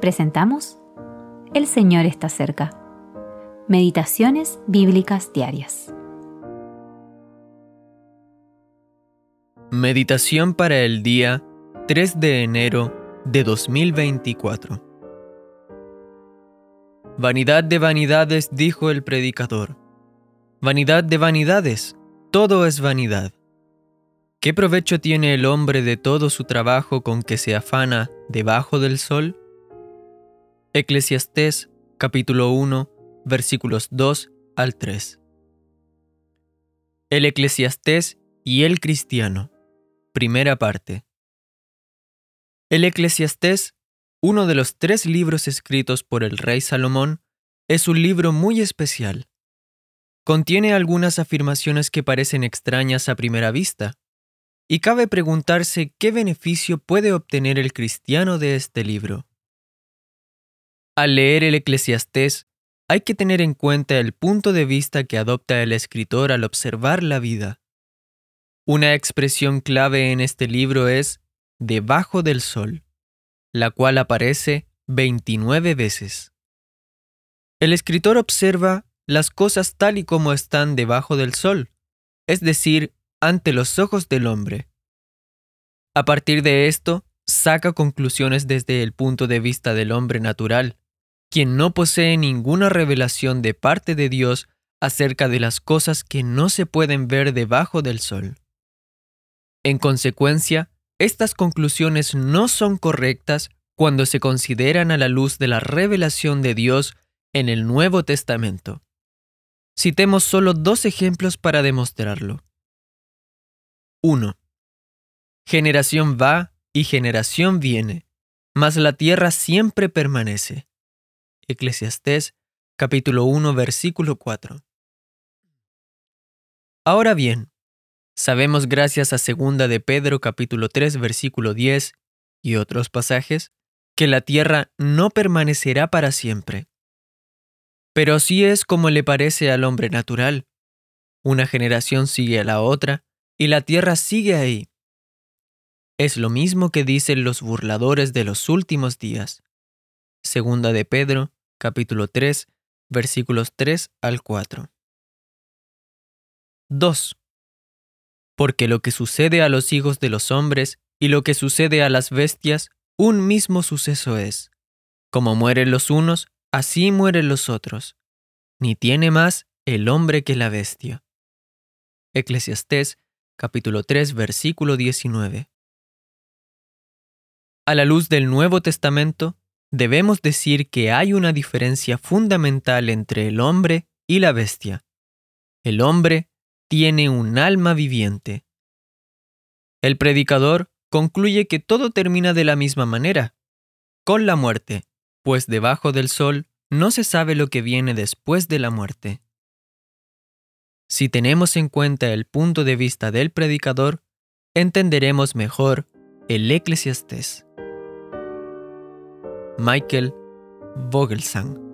presentamos El Señor está cerca. Meditaciones Bíblicas Diarias. Meditación para el día 3 de enero de 2024. Vanidad de vanidades, dijo el predicador. Vanidad de vanidades, todo es vanidad. ¿Qué provecho tiene el hombre de todo su trabajo con que se afana debajo del sol? Eclesiastés capítulo 1 versículos 2 al 3. El Eclesiastés y el cristiano. Primera parte. El Eclesiastés, uno de los tres libros escritos por el rey Salomón, es un libro muy especial. Contiene algunas afirmaciones que parecen extrañas a primera vista, y cabe preguntarse qué beneficio puede obtener el cristiano de este libro. Al leer el Eclesiastés, hay que tener en cuenta el punto de vista que adopta el escritor al observar la vida. Una expresión clave en este libro es debajo del sol, la cual aparece 29 veces. El escritor observa las cosas tal y como están debajo del sol, es decir, ante los ojos del hombre. A partir de esto, saca conclusiones desde el punto de vista del hombre natural, quien no posee ninguna revelación de parte de Dios acerca de las cosas que no se pueden ver debajo del sol. En consecuencia, estas conclusiones no son correctas cuando se consideran a la luz de la revelación de Dios en el Nuevo Testamento. Citemos solo dos ejemplos para demostrarlo. 1. Generación va y generación viene, mas la tierra siempre permanece. Eclesiastés capítulo 1 versículo 4. Ahora bien, sabemos gracias a segunda de Pedro capítulo 3 versículo 10 y otros pasajes que la tierra no permanecerá para siempre. Pero así es como le parece al hombre natural. Una generación sigue a la otra y la tierra sigue ahí. Es lo mismo que dicen los burladores de los últimos días. Segunda de Pedro capítulo 3, versículos 3 al 4. 2. Porque lo que sucede a los hijos de los hombres y lo que sucede a las bestias, un mismo suceso es. Como mueren los unos, así mueren los otros. Ni tiene más el hombre que la bestia. Eclesiastés capítulo 3 versículo 19. A la luz del Nuevo Testamento, debemos decir que hay una diferencia fundamental entre el hombre y la bestia. El hombre tiene un alma viviente. El predicador concluye que todo termina de la misma manera, con la muerte, pues debajo del sol no se sabe lo que viene después de la muerte. Si tenemos en cuenta el punto de vista del predicador, entenderemos mejor el eclesiastés. Michael Vogelsang.